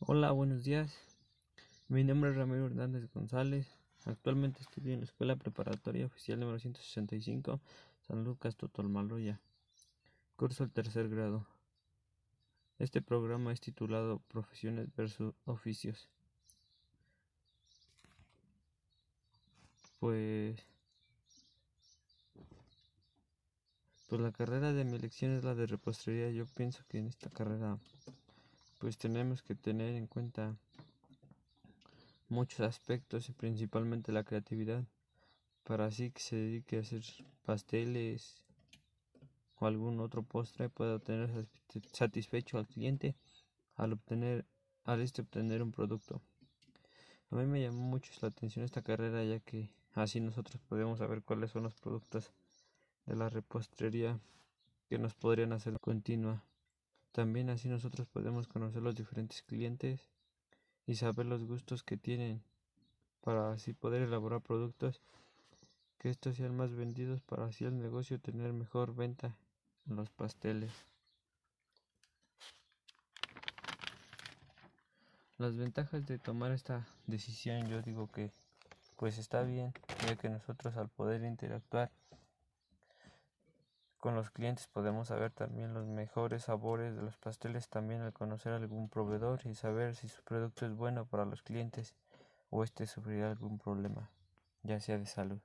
Hola, buenos días. Mi nombre es Ramiro Hernández González. Actualmente estudio en la Escuela Preparatoria Oficial número 165, San Lucas Totolmaloya. Curso el tercer grado. Este programa es titulado Profesiones versus Oficios. Pues pues la carrera de mi elección es la de repostería. Yo pienso que en esta carrera pues tenemos que tener en cuenta muchos aspectos y principalmente la creatividad para así que se dedique a hacer pasteles o algún otro postre pueda tener satisfecho al cliente al obtener al este obtener un producto. A mí me llamó mucho la atención esta carrera ya que así nosotros podemos saber cuáles son los productos de la repostería que nos podrían hacer continua también así nosotros podemos conocer los diferentes clientes y saber los gustos que tienen para así poder elaborar productos que estos sean más vendidos para así el negocio tener mejor venta en los pasteles. Las ventajas de tomar esta decisión yo digo que pues está bien ya que nosotros al poder interactuar con los clientes podemos saber también los mejores sabores de los pasteles, también al conocer algún proveedor y saber si su producto es bueno para los clientes o este sufrirá algún problema, ya sea de salud.